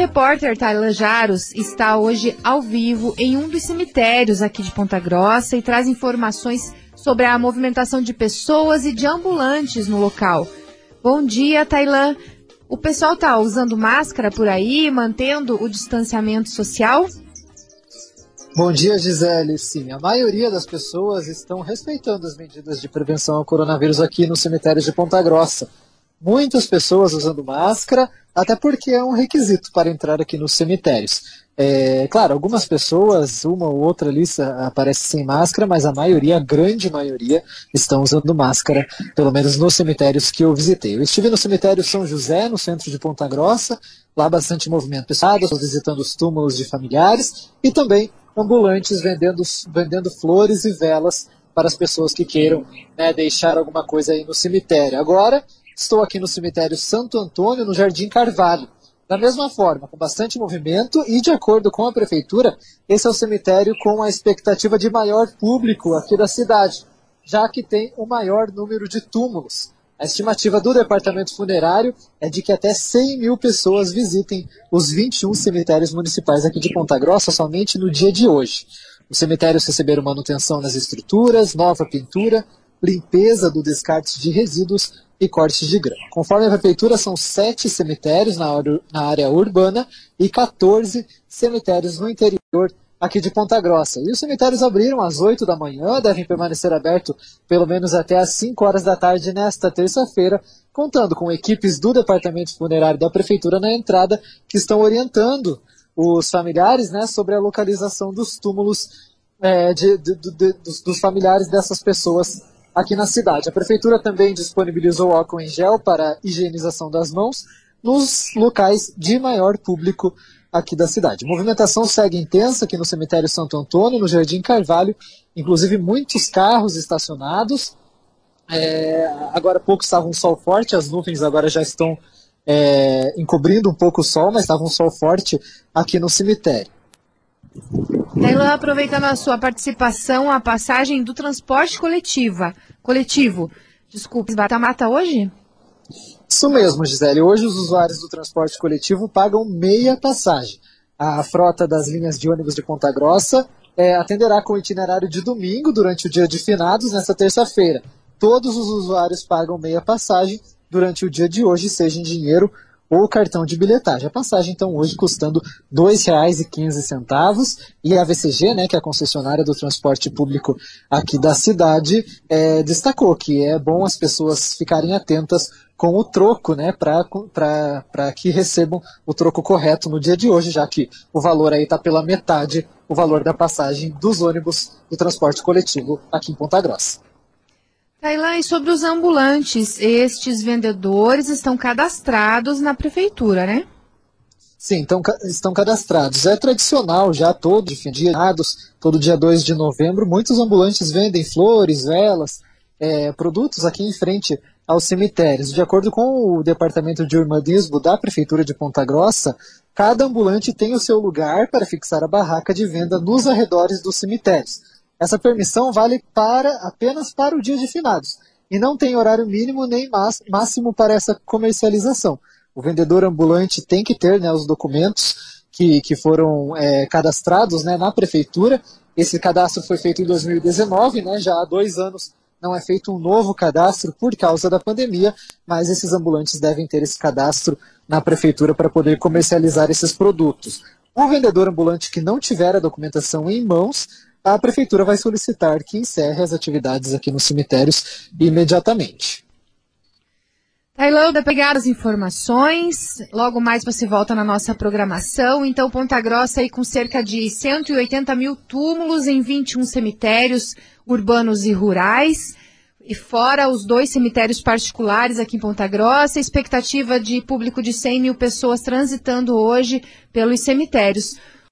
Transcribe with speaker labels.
Speaker 1: repórter Taylan Jaros está hoje ao vivo em um dos cemitérios aqui de Ponta Grossa e traz informações sobre a movimentação de pessoas e de ambulantes no local. Bom dia, Tailan. O pessoal está usando máscara por aí, mantendo o distanciamento social?
Speaker 2: Bom dia, Gisele. Sim, a maioria das pessoas estão respeitando as medidas de prevenção ao coronavírus aqui no cemitério de Ponta Grossa. Muitas pessoas usando máscara, até porque é um requisito para entrar aqui nos cemitérios. É, claro, algumas pessoas, uma ou outra ali aparece sem máscara, mas a maioria, a grande maioria, estão usando máscara, pelo menos nos cemitérios que eu visitei. Eu estive no cemitério São José, no centro de Ponta Grossa, lá bastante movimento pesado, visitando os túmulos de familiares e também ambulantes vendendo, vendendo flores e velas para as pessoas que queiram né, deixar alguma coisa aí no cemitério. Agora, estou aqui no cemitério Santo Antônio, no Jardim Carvalho. Da mesma forma, com bastante movimento e de acordo com a prefeitura, esse é o cemitério com a expectativa de maior público aqui da cidade, já que tem o maior número de túmulos. A estimativa do departamento funerário é de que até 100 mil pessoas visitem os 21 cemitérios municipais aqui de Ponta Grossa somente no dia de hoje. Os cemitérios receberam manutenção nas estruturas, nova pintura, limpeza do descarte de resíduos e cortes de grama. Conforme a prefeitura, são sete cemitérios na, na área urbana e 14 cemitérios no interior aqui de Ponta Grossa. E os cemitérios abriram às 8 da manhã, devem permanecer abertos pelo menos até às 5 horas da tarde nesta terça-feira, contando com equipes do Departamento Funerário da Prefeitura na entrada que estão orientando os familiares né, sobre a localização dos túmulos é, de, de, de, dos, dos familiares dessas pessoas aqui na cidade. A prefeitura também disponibilizou álcool em gel para higienização das mãos nos locais de maior público aqui da cidade. A movimentação segue intensa aqui no cemitério Santo Antônio, no Jardim Carvalho, inclusive muitos carros estacionados. É, agora há pouco estava um sol forte, as nuvens agora já estão é, encobrindo um pouco o sol, mas estava um sol forte aqui no cemitério.
Speaker 1: Tailã, aproveitando a sua participação, a passagem do transporte coletiva, coletivo, desculpe, mata-mata hoje?
Speaker 2: Isso mesmo, Gisele. Hoje os usuários do transporte coletivo pagam meia passagem. A frota das linhas de ônibus de Ponta Grossa é, atenderá com itinerário de domingo durante o dia de finados, nesta terça-feira. Todos os usuários pagam meia passagem durante o dia de hoje, seja em dinheiro ou cartão de bilhetagem. A passagem, então, hoje custando R$ 2,15 e a VCG, né, que é a concessionária do transporte público aqui da cidade, é, destacou que é bom as pessoas ficarem atentas com o troco, né, para que recebam o troco correto no dia de hoje, já que o valor aí está pela metade o valor da passagem dos ônibus do transporte coletivo aqui em Ponta Grossa.
Speaker 1: Tailã, e sobre os ambulantes, estes vendedores estão cadastrados na prefeitura, né?
Speaker 2: Sim, então, estão cadastrados. É tradicional já todo dia, todo dia 2 de novembro, muitos ambulantes vendem flores, velas, é, produtos aqui em frente aos cemitérios. De acordo com o Departamento de Urbanismo da Prefeitura de Ponta Grossa, cada ambulante tem o seu lugar para fixar a barraca de venda nos arredores dos cemitérios. Essa permissão vale para apenas para o dia de finados e não tem horário mínimo nem máximo para essa comercialização. O vendedor ambulante tem que ter né, os documentos que, que foram é, cadastrados né, na prefeitura. Esse cadastro foi feito em 2019, né, já há dois anos não é feito um novo cadastro por causa da pandemia, mas esses ambulantes devem ter esse cadastro na prefeitura para poder comercializar esses produtos. O vendedor ambulante que não tiver a documentação em mãos a prefeitura vai solicitar que encerre as atividades aqui nos cemitérios imediatamente.
Speaker 1: Tailanda, pegar as informações. Logo mais você volta na nossa programação. Então, Ponta Grossa aí com cerca de 180 mil túmulos em 21 cemitérios urbanos e rurais. E fora os dois cemitérios particulares aqui em Ponta Grossa, expectativa de público de 100 mil pessoas transitando hoje pelos cemitérios.